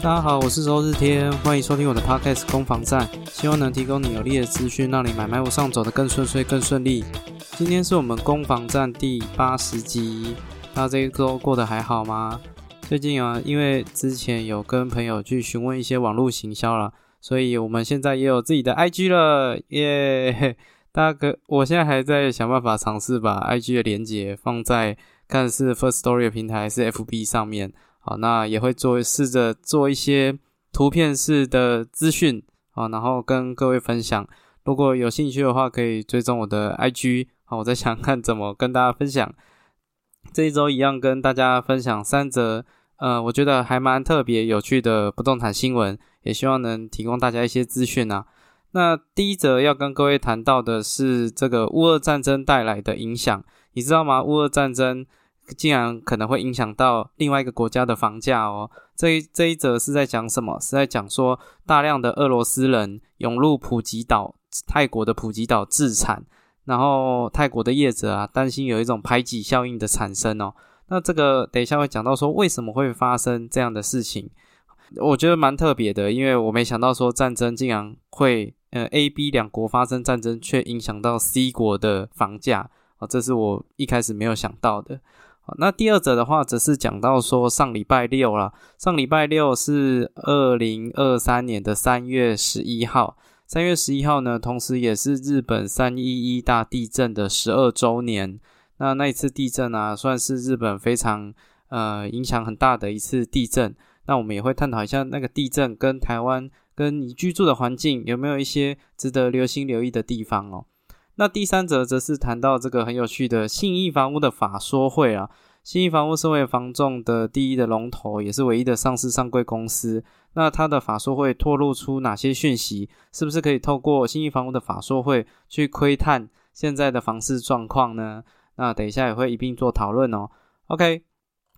大家好，我是周日天，欢迎收听我的 Podcast 攻防战，希望能提供你有力的资讯，让你买卖路上走得更顺遂、更顺利。今天是我们攻防战第八十集，大家这一周过得还好吗？最近啊，因为之前有跟朋友去询问一些网络行销了，所以我们现在也有自己的 IG 了，耶！大家可，我现在还在想办法尝试把 IG 的连接放在看是 First Story 的平台还是 FB 上面。好，那也会做试着做一些图片式的资讯啊，然后跟各位分享。如果有兴趣的话，可以追踪我的 IG。好，我在想看怎么跟大家分享。这一周一样跟大家分享三则，呃，我觉得还蛮特别有趣的不动产新闻，也希望能提供大家一些资讯啊。那第一则要跟各位谈到的是这个乌俄战争带来的影响，你知道吗？乌俄战争。竟然可能会影响到另外一个国家的房价哦。这一这一则是在讲什么？是在讲说大量的俄罗斯人涌入普吉岛，泰国的普吉岛自产，然后泰国的业者啊担心有一种排挤效应的产生哦。那这个等一下会讲到说为什么会发生这样的事情，我觉得蛮特别的，因为我没想到说战争竟然会呃 A、B 两国发生战争，却影响到 C 国的房价啊，这是我一开始没有想到的。那第二则的话，则是讲到说上礼拜六啦。上礼拜六是二零二三年的三月十一号。三月十一号呢，同时也是日本三一一大地震的十二周年。那那一次地震啊，算是日本非常呃影响很大的一次地震。那我们也会探讨一下那个地震跟台湾跟你居住的环境有没有一些值得留心留意的地方哦。那第三则则是谈到这个很有趣的信义房屋的法说会啊。信义房屋身为房仲的第一的龙头，也是唯一的上市上柜公司。那它的法说会透露出哪些讯息？是不是可以透过信义房屋的法说会去窥探现在的房市状况呢？那等一下也会一并做讨论哦。OK，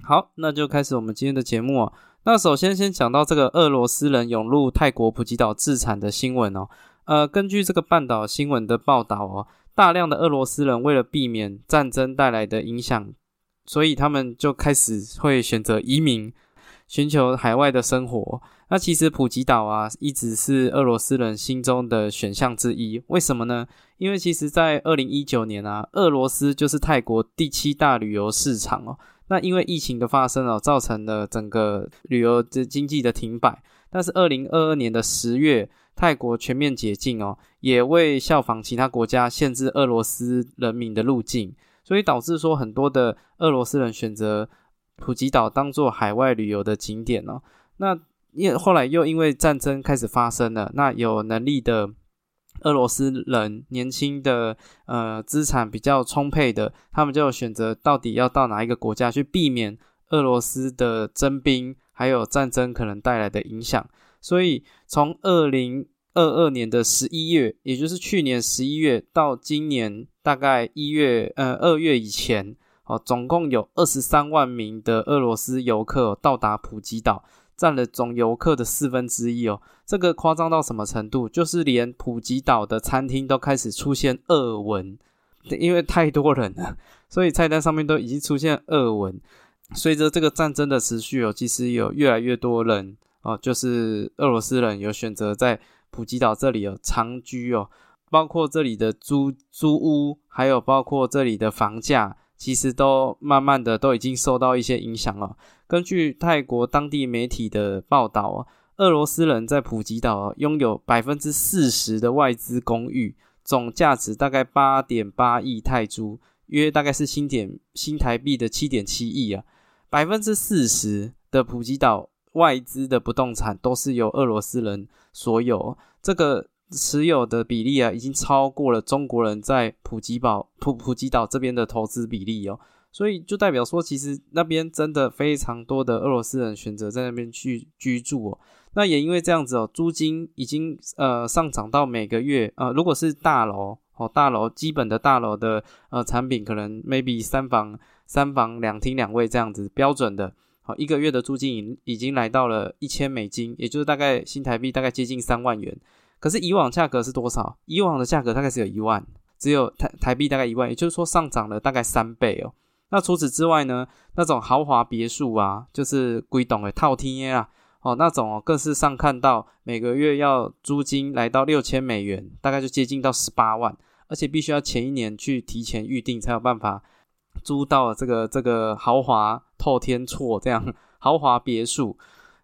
好，那就开始我们今天的节目哦。那首先先讲到这个俄罗斯人涌入泰国普吉岛自产的新闻哦。呃，根据这个半岛新闻的报道哦，大量的俄罗斯人为了避免战争带来的影响，所以他们就开始会选择移民，寻求海外的生活。那其实普吉岛啊，一直是俄罗斯人心中的选项之一。为什么呢？因为其实，在二零一九年啊，俄罗斯就是泰国第七大旅游市场哦。那因为疫情的发生哦，造成了整个旅游的经济的停摆。但是二零二二年的十月。泰国全面解禁哦，也为效仿其他国家限制俄罗斯人民的路径，所以导致说很多的俄罗斯人选择普吉岛当做海外旅游的景点哦。那因后来又因为战争开始发生了，那有能力的俄罗斯人，年轻的呃资产比较充沛的，他们就选择到底要到哪一个国家去避免俄罗斯的征兵还有战争可能带来的影响。所以从二零二二年的十一月，也就是去年十一月到今年大概一月，呃二月以前，哦，总共有二十三万名的俄罗斯游客到达普吉岛，占了总游客的四分之一哦。这个夸张到什么程度？就是连普吉岛的餐厅都开始出现俄文，因为太多人了，所以菜单上面都已经出现俄文。随着这个战争的持续哦，其实有越来越多人。哦，就是俄罗斯人有选择在普吉岛这里有长居哦，包括这里的租租屋，还有包括这里的房价，其实都慢慢的都已经受到一些影响了。根据泰国当地媒体的报道哦，俄罗斯人在普吉岛拥有百分之四十的外资公寓，总价值大概八点八亿泰铢，约大概是新点新台币的七点七亿啊，百分之四十的普吉岛。外资的不动产都是由俄罗斯人所有，这个持有的比例啊，已经超过了中国人在普吉岛普普吉岛这边的投资比例哦，所以就代表说，其实那边真的非常多的俄罗斯人选择在那边去居住哦。那也因为这样子哦，租金已经呃上涨到每个月呃，如果是大楼哦，大楼基本的大楼的呃产品，可能 maybe 三房三房两厅两卫这样子标准的。一个月的租金已已经来到了一千美金，也就是大概新台币大概接近三万元。可是以往价格是多少？以往的价格大概只有一万，只有台台币大概一万，也就是说上涨了大概三倍哦。那除此之外呢？那种豪华别墅啊，就是归栋的套厅啊，哦，那种哦，更是上看到每个月要租金来到六千美元，大概就接近到十八万，而且必须要前一年去提前预定才有办法租到了这个这个豪华透天厝这样 豪华别墅。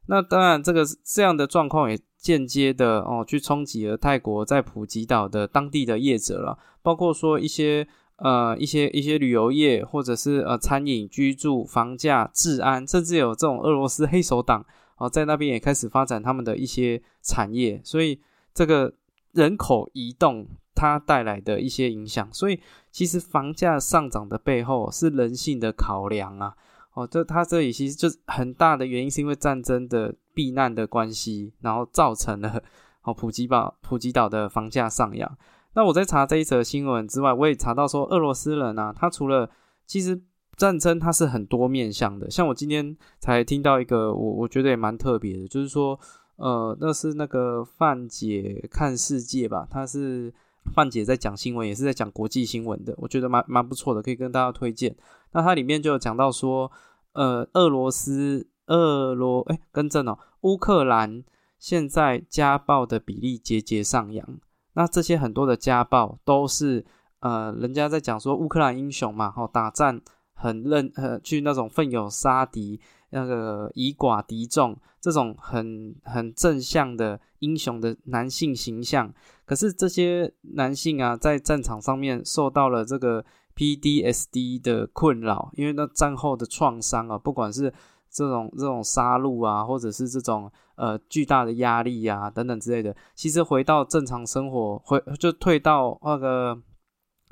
那当然，这个这样的状况也间接的哦，去冲击了泰国在普吉岛的当地的业者了，包括说一些呃一些一些旅游业，或者是呃餐饮、居住、房价、治安，甚至有这种俄罗斯黑手党哦，在那边也开始发展他们的一些产业，所以这个人口移动它带来的一些影响，所以其实房价上涨的背后是人性的考量啊。哦，这它这里其实就是很大的原因，是因为战争的避难的关系，然后造成了哦普吉岛普吉岛的房价上扬。那我在查这一则新闻之外，我也查到说，俄罗斯人啊，他除了其实战争它是很多面向的，像我今天才听到一个，我我觉得也蛮特别的，就是说，呃，那是那个范姐看世界吧，他是。范姐在讲新闻，也是在讲国际新闻的，我觉得蛮蛮不错的，可以跟大家推荐。那它里面就有讲到说，呃，俄罗斯、俄罗，哎，更正哦，乌克兰现在家暴的比例节节上扬。那这些很多的家暴都是，呃，人家在讲说乌克兰英雄嘛，吼，打战很认，呃，去那种奋勇杀敌。那个以寡敌众这种很很正向的英雄的男性形象，可是这些男性啊，在战场上面受到了这个 PDSD 的困扰，因为那战后的创伤啊，不管是这种这种杀戮啊，或者是这种呃巨大的压力啊等等之类的，其实回到正常生活，回就退到那个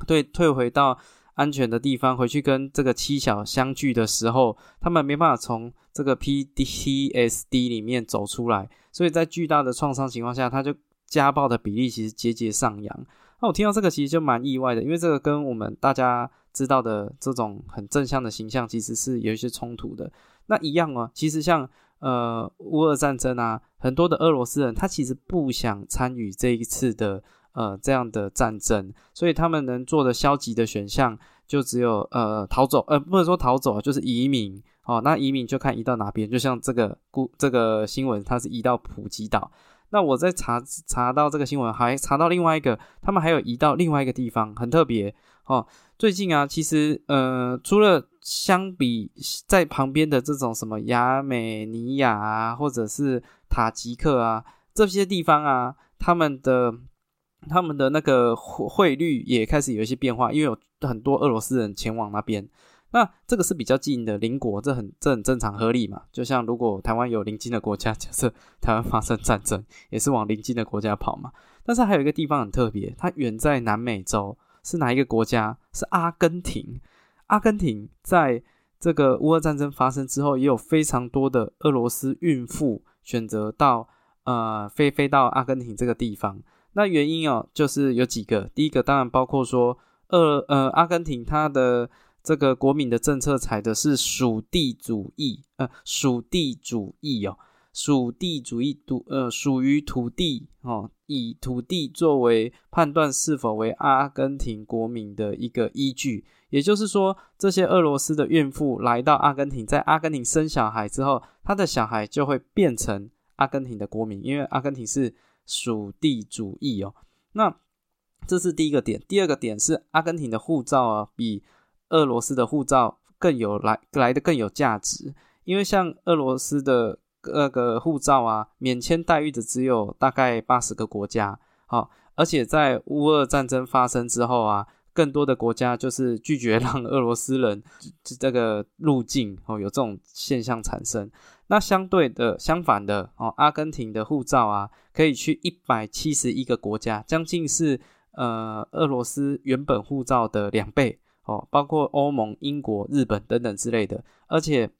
对退回到。安全的地方回去跟这个妻小相聚的时候，他们没办法从这个 PTSD 里面走出来，所以在巨大的创伤情况下，他就家暴的比例其实节节上扬。那我听到这个其实就蛮意外的，因为这个跟我们大家知道的这种很正向的形象其实是有一些冲突的。那一样哦，其实像呃乌俄战争啊，很多的俄罗斯人他其实不想参与这一次的。呃，这样的战争，所以他们能做的消极的选项就只有呃逃走，呃不能说逃走，就是移民哦。那移民就看移到哪边，就像这个故这个新闻，它是移到普吉岛。那我在查查到这个新闻，还查到另外一个，他们还有移到另外一个地方，很特别哦。最近啊，其实呃，除了相比在旁边的这种什么亚美尼亚啊，或者是塔吉克啊这些地方啊，他们的。他们的那个汇汇率也开始有一些变化，因为有很多俄罗斯人前往那边。那这个是比较近的邻国，这很这很正常合理嘛。就像如果台湾有邻近的国家，假设台湾发生战争，也是往邻近的国家跑嘛。但是还有一个地方很特别，它远在南美洲，是哪一个国家？是阿根廷。阿根廷在这个乌俄战争发生之后，也有非常多的俄罗斯孕妇选择到呃飞飞到阿根廷这个地方。那原因哦，就是有几个。第一个当然包括说，二呃，阿根廷它的这个国民的政策采的是属地主义，呃，属地主义哦，属地主义土呃属于土地哦，以土地作为判断是否为阿根廷国民的一个依据。也就是说，这些俄罗斯的孕妇来到阿根廷，在阿根廷生小孩之后，他的小孩就会变成阿根廷的国民，因为阿根廷是。属地主义哦，那这是第一个点。第二个点是阿根廷的护照啊，比俄罗斯的护照更有来来的更有价值。因为像俄罗斯的那个护照啊，免签待遇的只有大概八十个国家。好，而且在乌俄战争发生之后啊。更多的国家就是拒绝让俄罗斯人 这个入境哦，有这种现象产生。那相对的，相反的哦，阿根廷的护照啊，可以去一百七十一个国家，将近是呃俄罗斯原本护照的两倍哦，包括欧盟、英国、日本等等之类的。而且，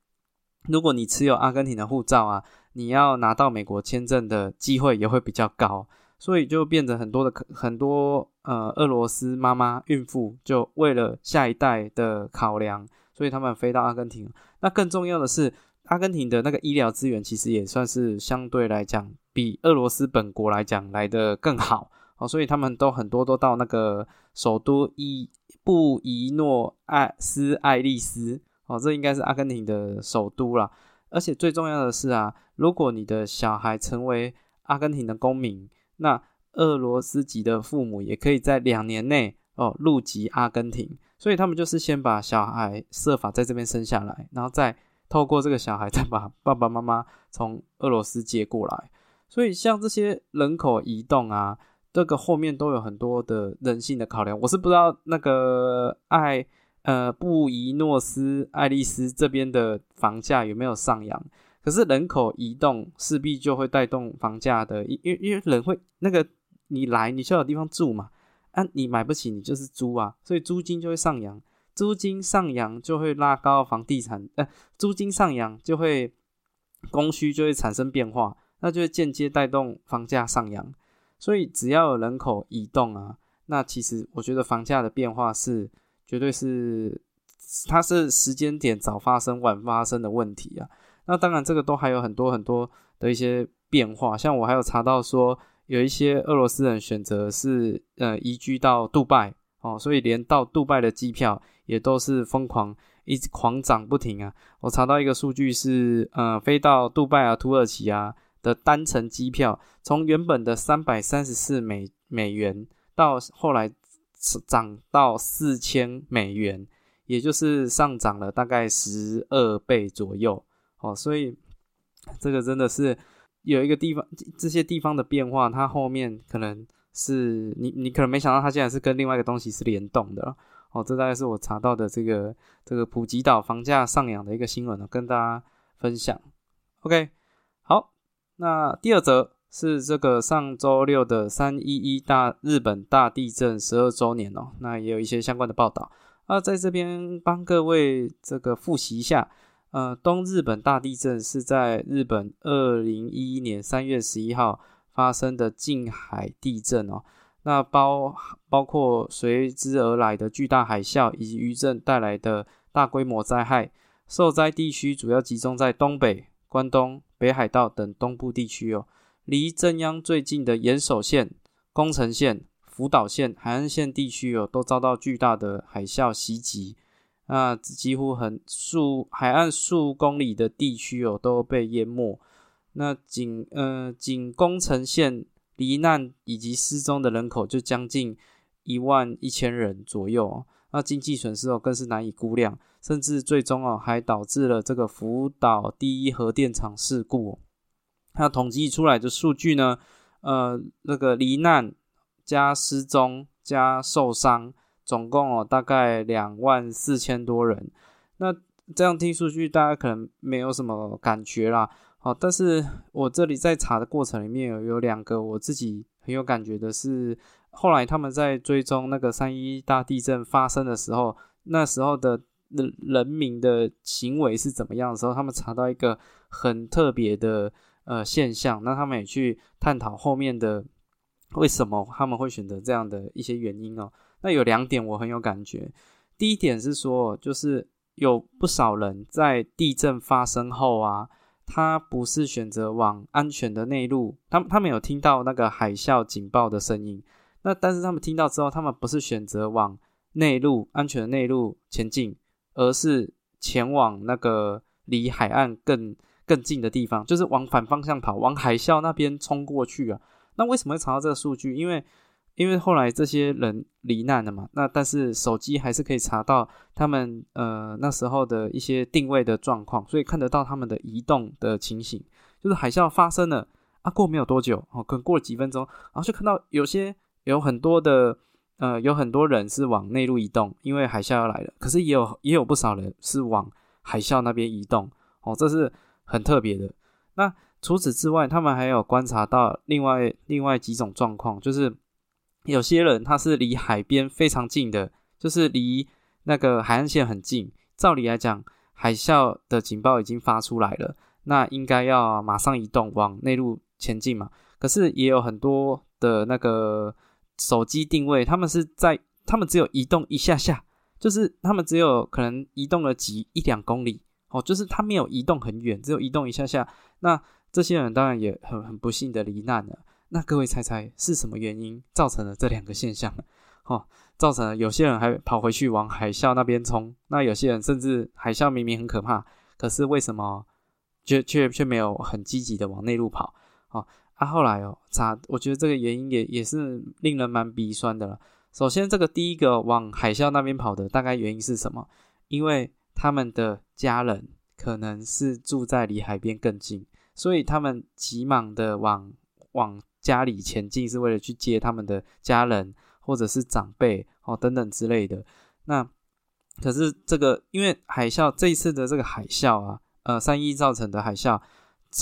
如果你持有阿根廷的护照啊，你要拿到美国签证的机会也会比较高。所以就变成很多的很多呃，俄罗斯妈妈孕妇就为了下一代的考量，所以他们飞到阿根廷。那更重要的是，阿根廷的那个医疗资源其实也算是相对来讲比俄罗斯本国来讲来的更好哦，所以他们都很多都到那个首都伊布宜诺艾斯艾利斯哦，这应该是阿根廷的首都啦。而且最重要的是啊，如果你的小孩成为阿根廷的公民，那俄罗斯籍的父母也可以在两年内哦入籍阿根廷。所以他们就是先把小孩设法在这边生下来，然后再透过这个小孩再把 爸爸妈妈从俄罗斯接过来。所以像这些人口移动啊，这个后面都有很多的人性的考量。我是不知道那个爱呃布宜诺斯艾利斯这边的房价有没有上扬，可是人口移动势必就会带动房价的，因因为人会那个你来你就有地方住嘛。啊，你买不起，你就是租啊，所以租金就会上扬，租金上扬就会拉高房地产，呃，租金上扬就会供需就会产生变化，那就会间接带动房价上扬。所以只要有人口移动啊，那其实我觉得房价的变化是绝对是它是时间点早发生晚发生的问题啊。那当然这个都还有很多很多的一些变化，像我还有查到说。有一些俄罗斯人选择是呃移居到杜拜哦，所以连到杜拜的机票也都是疯狂一直狂涨不停啊！我查到一个数据是，呃，飞到杜拜啊、土耳其啊的单程机票，从原本的三百三十四美美元，到后来涨到四千美元，也就是上涨了大概十二倍左右哦，所以这个真的是。有一个地方，这些地方的变化，它后面可能是你，你可能没想到，它竟然是跟另外一个东西是联动的哦。这大概是我查到的这个这个普吉岛房价上扬的一个新闻呢，跟大家分享。OK，好，那第二则是这个上周六的三一一大日本大地震十二周年哦，那也有一些相关的报道啊，在这边帮各位这个复习一下。呃，东日本大地震是在日本二零一一年三月十一号发生的近海地震哦。那包包括随之而来的巨大海啸以及余震带来的大规模灾害。受灾地区主要集中在东北、关东、北海道等东部地区哦。离震央最近的岩手县、宫城县、福岛县、海岸线地区哦，都遭到巨大的海啸袭击。那，几乎很数海岸数公里的地区哦都被淹没。那仅呃仅宫城县罹难以及失踪的人口就将近一万一千人左右。那经济损失哦更是难以估量，甚至最终哦还导致了这个福岛第一核电厂事故。那统计出来的数据呢，呃那个罹难加失踪加受伤。总共哦，大概两万四千多人。那这样听数据，大家可能没有什么感觉啦。好，但是我这里在查的过程里面有有两个我自己很有感觉的是，后来他们在追踪那个三一大地震发生的时候，那时候的人人民的行为是怎么样的时候，他们查到一个很特别的呃现象。那他们也去探讨后面的为什么他们会选择这样的一些原因哦。那有两点我很有感觉，第一点是说，就是有不少人在地震发生后啊，他不是选择往安全的内陆，他他们有听到那个海啸警报的声音，那但是他们听到之后，他们不是选择往内陆安全的内陆前进，而是前往那个离海岸更更近的地方，就是往反方向跑，往海啸那边冲过去啊。那为什么会查到这个数据？因为因为后来这些人罹难了嘛，那但是手机还是可以查到他们呃那时候的一些定位的状况，所以看得到他们的移动的情形。就是海啸发生了啊，过没有多久哦，可能过了几分钟，然后就看到有些有很多的呃有很多人是往内陆移动，因为海啸要来了。可是也有也有不少人是往海啸那边移动哦，这是很特别的。那除此之外，他们还有观察到另外另外几种状况，就是。有些人他是离海边非常近的，就是离那个海岸线很近。照理来讲，海啸的警报已经发出来了，那应该要马上移动往内陆前进嘛。可是也有很多的那个手机定位，他们是在他们只有移动一下下，就是他们只有可能移动了几一两公里哦，就是他没有移动很远，只有移动一下下。那这些人当然也很很不幸的罹难了。那各位猜猜是什么原因造成了这两个现象？哦，造成了有些人还跑回去往海啸那边冲，那有些人甚至海啸明明很可怕，可是为什么却却却没有很积极的往内陆跑。哦，啊，后来哦，查？我觉得这个原因也也是令人蛮鼻酸的了。首先，这个第一个往海啸那边跑的，大概原因是什么？因为他们的家人可能是住在离海边更近，所以他们急忙的往往家里前进，是为了去接他们的家人或者是长辈哦等等之类的。那可是这个，因为海啸这一次的这个海啸啊，呃，三一造成的海啸，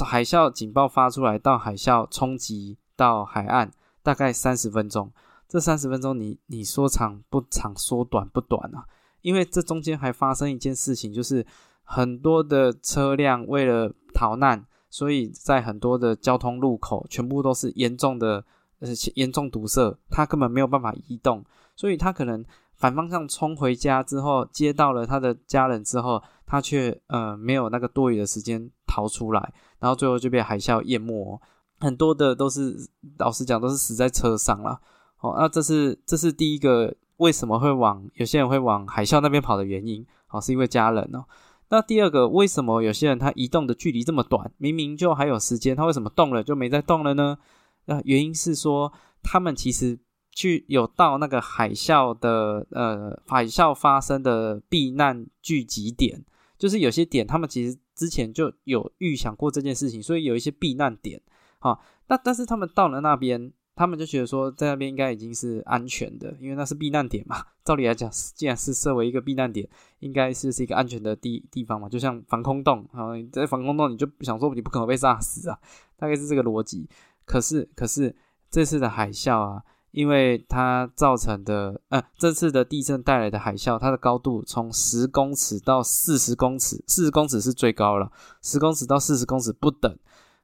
海啸警报发出来到海啸冲击到海岸，大概三十分钟。这三十分钟，你你说长不长，说短不短啊？因为这中间还发生一件事情，就是很多的车辆为了逃难，所以在很多的交通路口全部都是严重的呃严重堵塞，他根本没有办法移动，所以他可能。反方向冲回家之后，接到了他的家人之后，他却呃没有那个多余的时间逃出来，然后最后就被海啸淹没，很多的都是老实讲都是死在车上了。哦，那这是这是第一个为什么会往有些人会往海啸那边跑的原因，哦，是因为家人哦。那第二个为什么有些人他移动的距离这么短，明明就还有时间，他为什么动了就没再动了呢？那原因是说他们其实。去有到那个海啸的呃海啸发生的避难聚集点，就是有些点他们其实之前就有预想过这件事情，所以有一些避难点啊。那但是他们到了那边，他们就觉得说在那边应该已经是安全的，因为那是避难点嘛。照理来讲，既然是设为一个避难点，应该是是一个安全的地地方嘛，就像防空洞啊，在防空洞你就想说你不可能被炸死啊，大概是这个逻辑。可是可是这次的海啸啊。因为它造成的，呃，这次的地震带来的海啸，它的高度从十公尺到四十公尺，四十公尺是最高了，十公尺到四十公尺不等。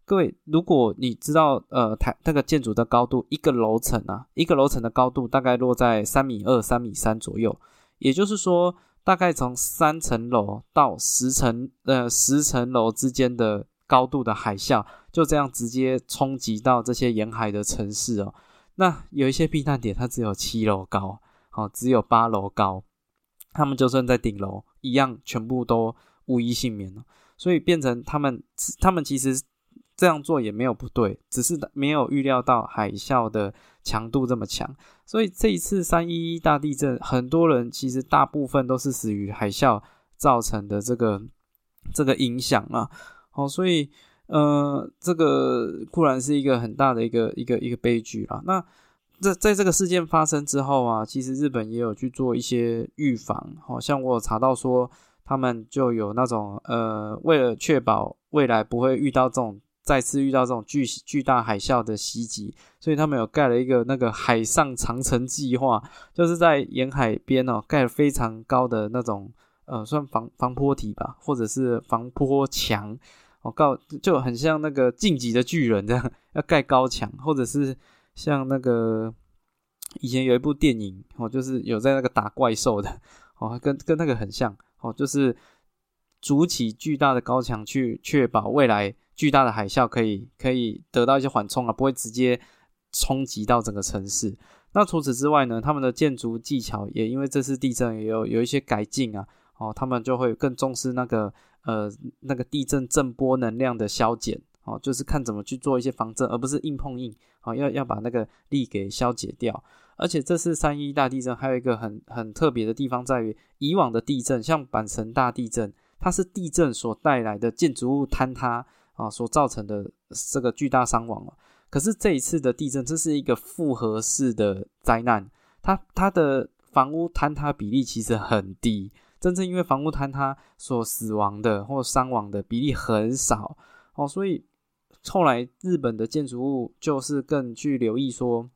各位，如果你知道，呃，台那个建筑的高度，一个楼层啊，一个楼层的高度大概落在三米二、三米三左右，也就是说，大概从三层楼到十层，呃，十层楼之间的高度的海啸，就这样直接冲击到这些沿海的城市哦。那有一些避难点，它只有七楼高，哦，只有八楼高，他们就算在顶楼，一样全部都无一幸免了。所以变成他们，他们其实这样做也没有不对，只是没有预料到海啸的强度这么强。所以这一次三一一大地震，很多人其实大部分都是死于海啸造成的这个这个影响啊。哦，所以。呃，这个固然是一个很大的一个一个一个悲剧啦。那在在这个事件发生之后啊，其实日本也有去做一些预防，好像我有查到说，他们就有那种呃，为了确保未来不会遇到这种再次遇到这种巨巨大海啸的袭击，所以他们有盖了一个那个海上长城计划，就是在沿海边哦盖了非常高的那种呃，算防防坡体吧，或者是防坡墙。我告就很像那个晋级的巨人这样，要盖高墙，或者是像那个以前有一部电影哦，就是有在那个打怪兽的哦，跟跟那个很像哦，就是筑起巨大的高墙去确保未来巨大的海啸可以可以得到一些缓冲啊，不会直接冲击到整个城市。那除此之外呢，他们的建筑技巧也因为这次地震也有有一些改进啊，哦，他们就会更重视那个。呃，那个地震震波能量的消减，哦，就是看怎么去做一些防震，而不是硬碰硬，哦，要要把那个力给消解掉。而且这次三一大地震还有一个很很特别的地方，在于以往的地震，像阪神大地震，它是地震所带来的建筑物坍塌啊所造成的这个巨大伤亡哦。可是这一次的地震，这是一个复合式的灾难，它它的房屋坍塌比例其实很低。真正因为房屋坍塌所死亡的或伤亡的比例很少哦，所以后来日本的建筑物就是更去留意说，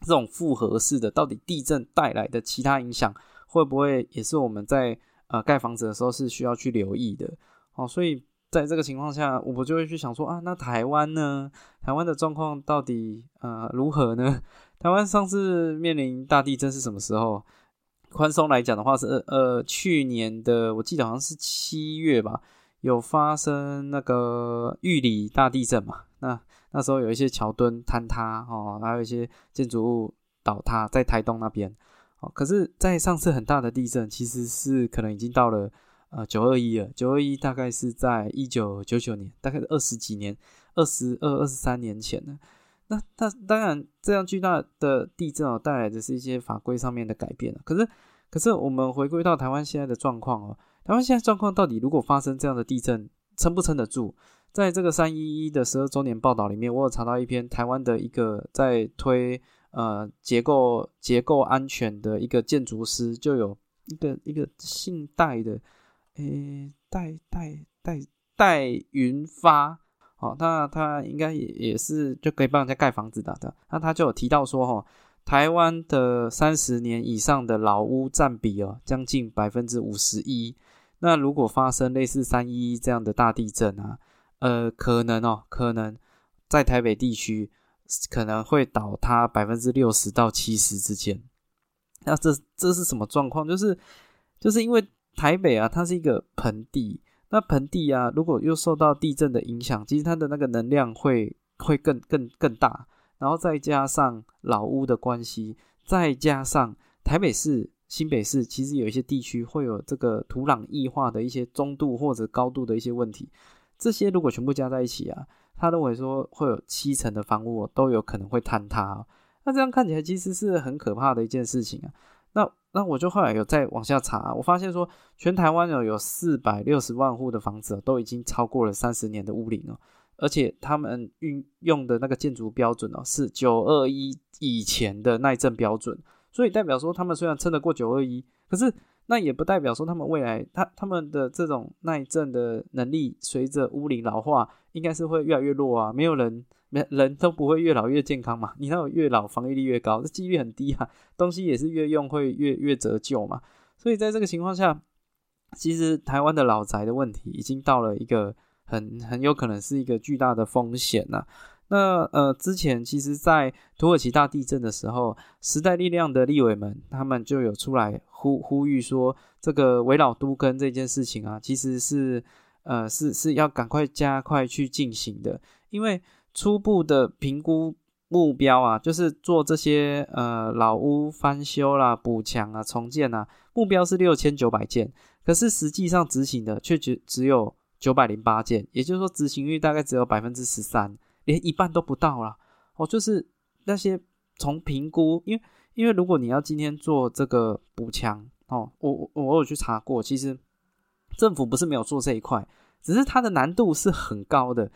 这种复合式的到底地震带来的其他影响会不会也是我们在呃盖房子的时候是需要去留意的哦，所以在这个情况下，我就会去想说啊，那台湾呢？台湾的状况到底呃如何呢？台湾上次面临大地震是什么时候？宽松来讲的话是呃去年的我记得好像是七月吧，有发生那个玉里大地震嘛，那那时候有一些桥墩坍塌哦，还有一些建筑物倒塌在台东那边哦。可是，在上次很大的地震，其实是可能已经到了呃九二一了。九二一大概是在一九九九年，大概二十几年，二十二二十三年前呢。那那当然这样巨大的地震哦，带来的是一些法规上面的改变可是，可是我们回归到台湾现在的状况哦，台湾现在状况到底如果发生这样的地震，撑不撑得住？在这个三一一的十二周年报道里面，我有查到一篇台湾的一个在推呃结构结构安全的一个建筑师，就有一个一个姓戴的，诶戴戴戴戴云发。哦，那他应该也也是就可以帮人家盖房子的的。那他就有提到说，哈，台湾的三十年以上的老屋占比哦，将近百分之五十一。那如果发生类似三一这样的大地震啊，呃，可能哦，可能在台北地区可能会倒塌百分之六十到七十之间。那这这是什么状况？就是就是因为台北啊，它是一个盆地。那盆地啊，如果又受到地震的影响，其实它的那个能量会会更更更大，然后再加上老屋的关系，再加上台北市、新北市，其实有一些地区会有这个土壤异化的一些中度或者高度的一些问题，这些如果全部加在一起啊，他认为说会有七成的房屋都有可能会坍塌，那这样看起来其实是很可怕的一件事情啊。那那我就后来有再往下查，我发现说全台湾有有四百六十万户的房子都已经超过了三十年的屋龄了，而且他们运用的那个建筑标准哦是九二一以前的耐震标准，所以代表说他们虽然撑得过九二一，可是那也不代表说他们未来他他们的这种耐震的能力随着屋龄老化应该是会越来越弱啊，没有人。没人都不会越老越健康嘛？你那种越老防御力越高，这几率很低啊。东西也是越用会越越折旧嘛。所以在这个情况下，其实台湾的老宅的问题已经到了一个很很有可能是一个巨大的风险呐。那呃，之前其实，在土耳其大地震的时候，时代力量的立委们他们就有出来呼呼吁说，这个围老都跟这件事情啊，其实是呃是是要赶快加快去进行的，因为。初步的评估目标啊，就是做这些呃老屋翻修啦、补墙啊、重建啊，目标是六千九百件，可是实际上执行的却只只有九百零八件，也就是说执行率大概只有百分之十三，连一半都不到啦。哦，就是那些从评估，因为因为如果你要今天做这个补强哦，我我我有去查过，其实政府不是没有做这一块，只是它的难度是很高的。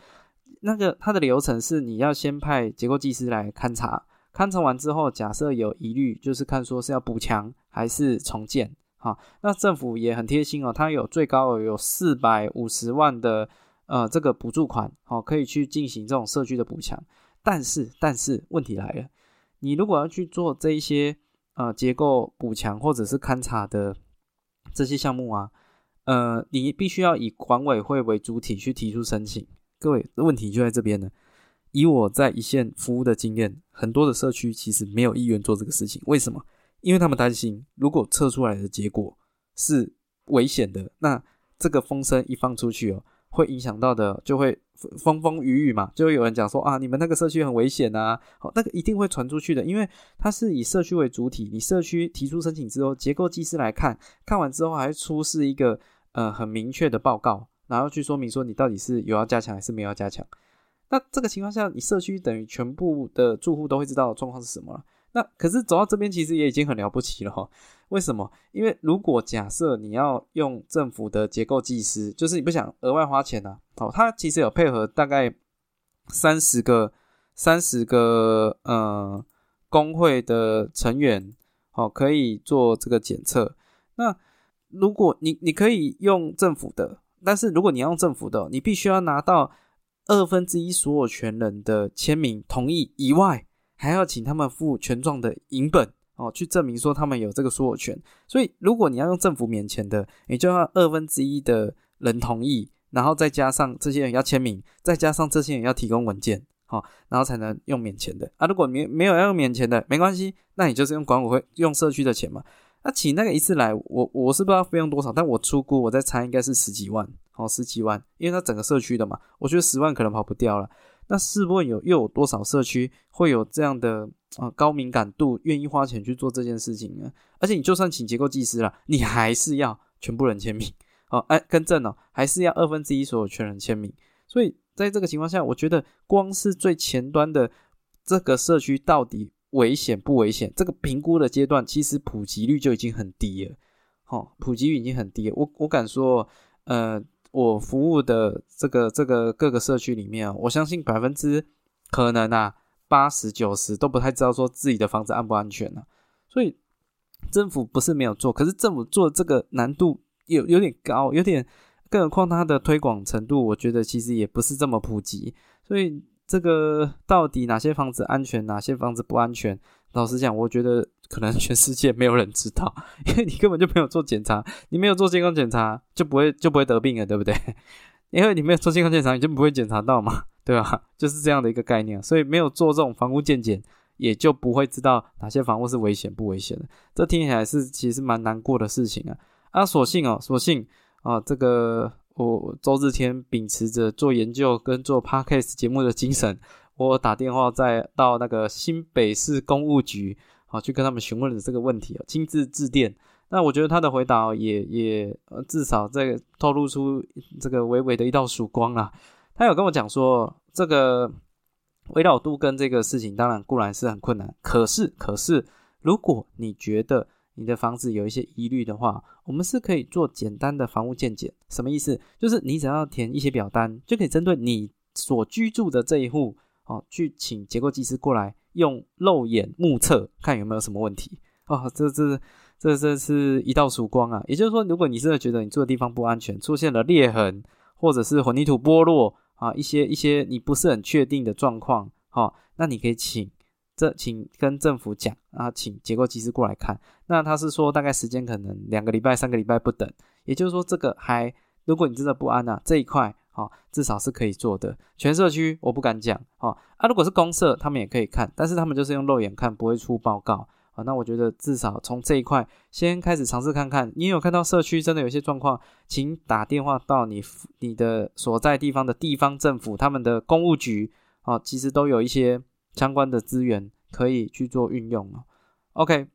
那个它的流程是，你要先派结构技师来勘察，勘察完之后，假设有疑虑，就是看说是要补强还是重建。好，那政府也很贴心哦，它有最高有四百五十万的呃这个补助款，好，可以去进行这种社区的补强。但是，但是问题来了，你如果要去做这一些呃结构补强或者是勘察的这些项目啊，呃，你必须要以管委会为主体去提出申请。各位，问题就在这边呢。以我在一线服务的经验，很多的社区其实没有意愿做这个事情。为什么？因为他们担心，如果测出来的结果是危险的，那这个风声一放出去哦，会影响到的就会风风雨雨嘛，就会有人讲说啊，你们那个社区很危险啊，好，那个一定会传出去的，因为它是以社区为主体，你社区提出申请之后，结构技师来看看完之后，还出示一个呃很明确的报告。然后去说明说你到底是有要加强还是没有要加强，那这个情况下，你社区等于全部的住户都会知道状况是什么了。那可是走到这边其实也已经很了不起了哈。为什么？因为如果假设你要用政府的结构技师，就是你不想额外花钱呢，哦，他其实有配合大概三十个三十个呃工会的成员，哦，可以做这个检测。那如果你你可以用政府的。但是如果你要用政府的，你必须要拿到二分之一所有权人的签名同意以外，还要请他们付权状的影本哦，去证明说他们有这个所有权。所以如果你要用政府免钱的，你就要二分之一的人同意，然后再加上这些人要签名，再加上这些人要提供文件，好，然后才能用免钱的啊。如果没没有要用免钱的，没关系，那你就是用管委会用社区的钱嘛。那请那个一次来，我我是不知道费用多少，但我出估，我在猜应该是十几万，哦，十几万，因为它整个社区的嘛，我觉得十万可能跑不掉了。那试问有又有多少社区会有这样的啊高敏感度，愿意花钱去做这件事情呢？而且你就算请结构技师了，你还是要全部人签名，哦，哎，更正哦，还是要二分之一所有权人签名。所以在这个情况下，我觉得光是最前端的这个社区到底危险不危险，这个评估的阶段，其实普及率就已经很低了。好，普及率已经很低。我我敢说，呃，我服务的这个这个各个社区里面，我相信百分之可能啊八十九十都不太知道说自己的房子安不安全呢。所以政府不是没有做，可是政府做这个难度有有点高，有点。更何况它的推广程度，我觉得其实也不是这么普及，所以这个到底哪些房子安全，哪些房子不安全？老实讲，我觉得可能全世界没有人知道，因为你根本就没有做检查，你没有做健康检查，就不会就不会得病了，对不对？因为你没有做健康检查，你就不会检查到嘛，对吧？就是这样的一个概念，所以没有做这种房屋健检，也就不会知道哪些房屋是危险不危险的。这听起来是其实蛮难过的事情啊！啊，所幸哦，所幸。啊，这个我周日天秉持着做研究跟做 podcast 节目的精神，我打电话再到那个新北市公务局，好去跟他们询问了这个问题，亲自致电。那我觉得他的回答也也呃至少在透露出这个微微的一道曙光啊。他有跟我讲说，这个围绕度跟这个事情当然固然是很困难，可是可是如果你觉得。你的房子有一些疑虑的话，我们是可以做简单的房屋鉴检。什么意思？就是你只要填一些表单，就可以针对你所居住的这一户，哦，去请结构技师过来用肉眼目测，看有没有什么问题。哦，这这这这是一道曙光啊！也就是说，如果你真的觉得你住的地方不安全，出现了裂痕，或者是混凝土剥落啊，一些一些你不是很确定的状况，好，那你可以请。这请跟政府讲啊，请结构技师过来看。那他是说大概时间可能两个礼拜、三个礼拜不等。也就是说，这个还如果你真的不安啊，这一块哦，至少是可以做的。全社区我不敢讲哦啊，如果是公社，他们也可以看，但是他们就是用肉眼看，不会出报告啊。那我觉得至少从这一块先开始尝试看看。你有看到社区真的有些状况，请打电话到你你的所在地方的地方政府，他们的公务局啊，其实都有一些。相关的资源可以去做运用哦。OK，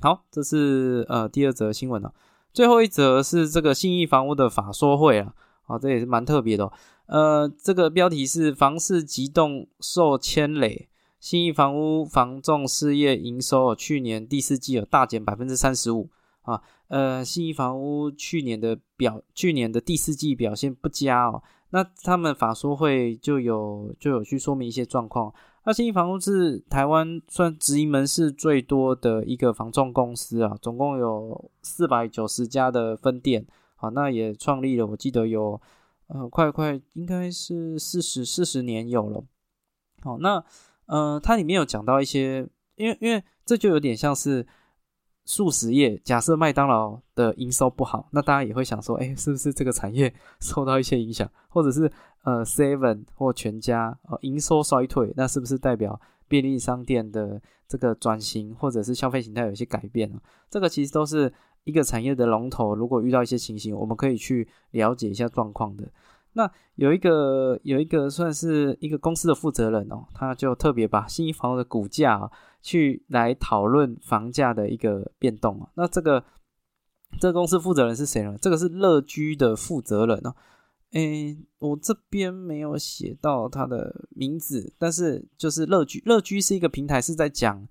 好，这是呃第二则新闻了。最后一则是这个信义房屋的法说会啊，啊，这也是蛮特别的。呃，这个标题是房市急动受牵累，信义房屋房仲事业营收去年第四季有大减百分之三十五啊。呃，信义房屋去年的表，去年的第四季表现不佳哦。那他们法说会就有就有去说明一些状况。那新义房屋是台湾算直营门市最多的一个房仲公司啊，总共有四百九十家的分店，好，那也创立了，我记得有呃快快应该是四十四十年有了，好，那呃它里面有讲到一些，因为因为这就有点像是。素食业，假设麦当劳的营收不好，那大家也会想说，哎，是不是这个产业 受到一些影响，或者是呃，Seven 或全家呃营收衰退，那是不是代表便利商店的这个转型，或者是消费形态有一些改变呢？这个其实都是一个产业的龙头，如果遇到一些情形，我们可以去了解一下状况的。那有一个有一个算是一个公司的负责人哦，他就特别把新一房的股价去来讨论房价的一个变动啊。那这个这公司负责人是谁呢？这个是乐居的负责人哦。诶，我这边没有写到他的名字，但是就是乐居，乐居是一个平台，是在讲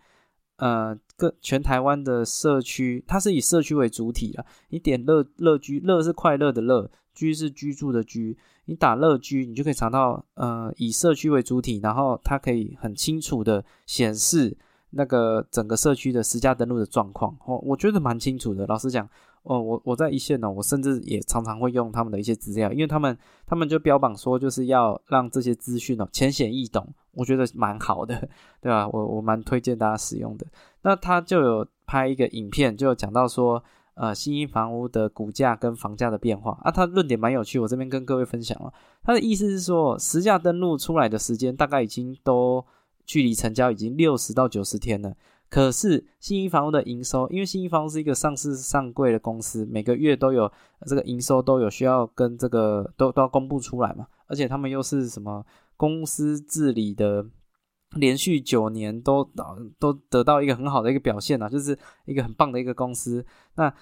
呃各全台湾的社区，它是以社区为主体啊。你点乐乐居，乐是快乐的乐。居是居住的居，你打乐居，你就可以查到，呃，以社区为主体，然后它可以很清楚的显示那个整个社区的实家登录的状况。哦，我觉得蛮清楚的。老实讲，哦，我我在一线呢，我甚至也常常会用他们的一些资料，因为他们他们就标榜说就是要让这些资讯哦浅显易懂，我觉得蛮好的，对吧？我我蛮推荐大家使用的。那他就有拍一个影片，就讲到说。呃，新一房屋的股价跟房价的变化啊，他论点蛮有趣，我这边跟各位分享了。他的意思是说，实价登录出来的时间大概已经都距离成交已经六十到九十天了。可是新一房屋的营收，因为新一房屋是一个上市上柜的公司，每个月都有这个营收都有需要跟这个都都要公布出来嘛，而且他们又是什么公司治理的，连续九年都都得到一个很好的一个表现啊，就是一个很棒的一个公司。那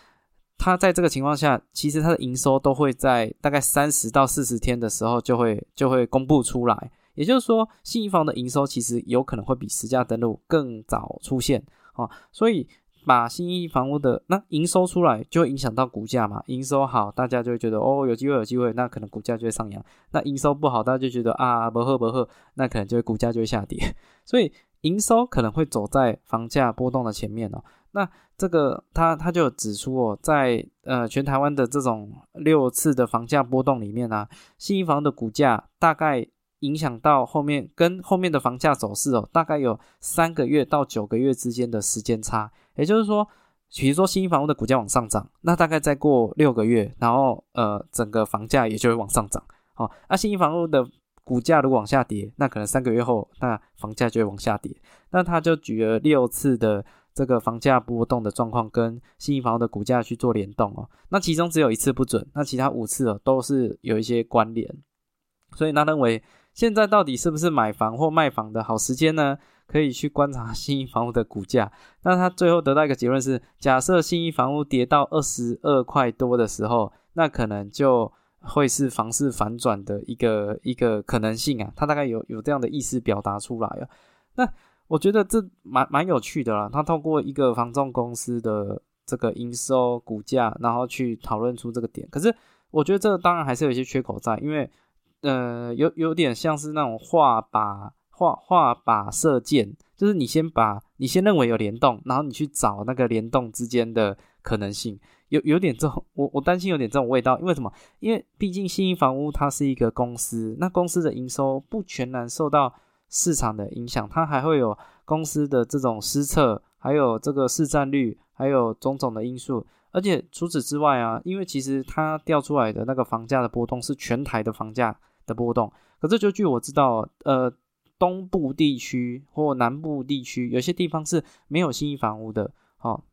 它在这个情况下，其实它的营收都会在大概三十到四十天的时候就会就会公布出来。也就是说，新一房的营收其实有可能会比实价登录更早出现啊。所以把新一房屋的那营收出来，就会影响到股价嘛。营收好，大家就会觉得哦有机会有机会，那可能股价就会上扬。那营收不好，大家就觉得啊不喝不喝，那可能就会股价就会下跌。所以营收可能会走在房价波动的前面哦。那这个他他就指出哦，在呃全台湾的这种六次的房价波动里面呢，新一房的股价大概影响到后面跟后面的房价走势哦，大概有三个月到九个月之间的时间差。也就是说，比如说新房屋的股价往上涨，那大概再过六个月，然后呃整个房价也就会往上涨。哦，那新房屋的股价如果往下跌，那可能三个月后，那房价就会往下跌。那他就举了六次的。这个房价波动的状况跟新一房的股价去做联动哦，那其中只有一次不准，那其他五次哦都是有一些关联，所以他认为现在到底是不是买房或卖房的好时间呢？可以去观察新一房屋的股价。那他最后得到一个结论是：假设新一房屋跌到二十二块多的时候，那可能就会是房市反转的一个一个可能性啊。他大概有有这样的意思表达出来啊。那。我觉得这蛮蛮有趣的啦，他透过一个房仲公司的这个营收股价，然后去讨论出这个点。可是我觉得这当然还是有一些缺口在，因为呃有有点像是那种画靶画画靶射箭，就是你先把你先认为有联动，然后你去找那个联动之间的可能性，有有点这种我我担心有点这种味道，因为什么？因为毕竟新一房屋它是一个公司，那公司的营收不全然受到。市场的影响，它还会有公司的这种失策，还有这个市占率，还有种种的因素。而且除此之外啊，因为其实它调出来的那个房价的波动是全台的房价的波动。可这就据我知道，呃，东部地区或南部地区有些地方是没有新房屋的。哦，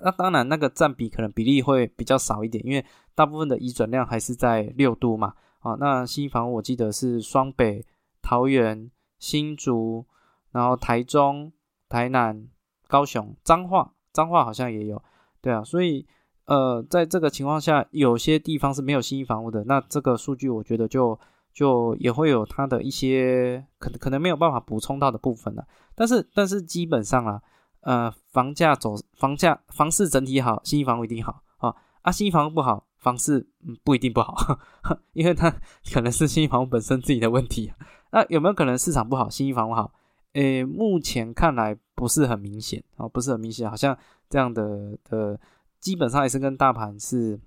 那当然那个占比可能比例会比较少一点，因为大部分的移转量还是在六都嘛。啊，那新房屋我记得是双北、桃园。新竹，然后台中、台南、高雄、彰化，彰化好像也有，对啊，所以呃，在这个情况下，有些地方是没有新房屋的，那这个数据我觉得就就也会有它的一些可能可能没有办法补充到的部分了，但是但是基本上啊，呃，房价走房价房市整体好，新房一定好啊，啊，新房不好，房市嗯不一定不好，因为它可能是新房本身自己的问题。那有没有可能市场不好，新房屋好？诶，目前看来不是很明显哦，不是很明显，好像这样的的，基本上也是跟大盘是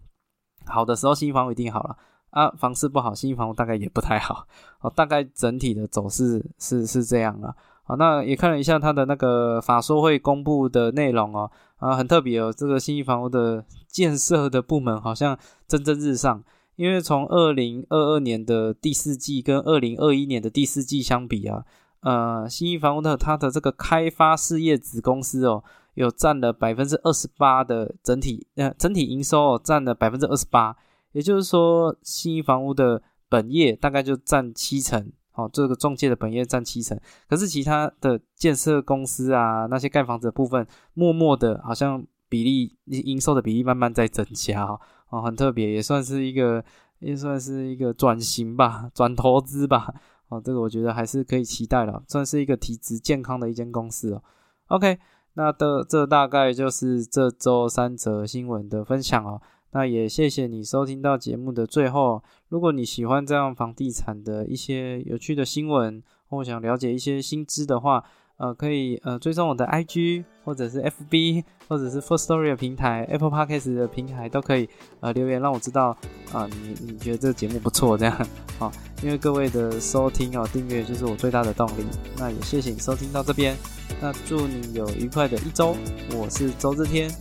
好的时候，新房一定好了啊，房市不好，新房屋大概也不太好哦，大概整体的走势是是这样啊。好，那也看了一下它的那个法说会公布的内容哦，啊，很特别哦，这个新房屋的建设的部门好像蒸蒸日上。因为从二零二二年的第四季跟二零二一年的第四季相比啊，呃，新一房屋的它的这个开发事业子公司哦，有占了百分之二十八的整体呃整体营收哦，占了百分之二十八，也就是说新一房屋的本业大概就占七成，哦，这个中介的本业占七成，可是其他的建设公司啊那些盖房子的部分，默默的好像比例营收的比例慢慢在增加哦。哦，很特别，也算是一个，也算是一个转型吧，转投资吧。哦，这个我觉得还是可以期待了，算是一个体质健康的一间公司哦。OK，那的这大概就是这周三则新闻的分享哦。那也谢谢你收听到节目的最后。如果你喜欢这样房地产的一些有趣的新闻，或想了解一些新知的话，呃，可以呃追踪我的 IG 或者是 FB 或者是 First Story 的平台，Apple Podcast 的平台都可以呃留言让我知道啊，你你觉得这个节目不错这样啊，因为各位的收听哦订阅就是我最大的动力。那也谢谢你收听到这边，那祝你有愉快的一周，我是周志天，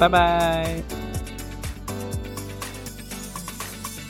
拜拜。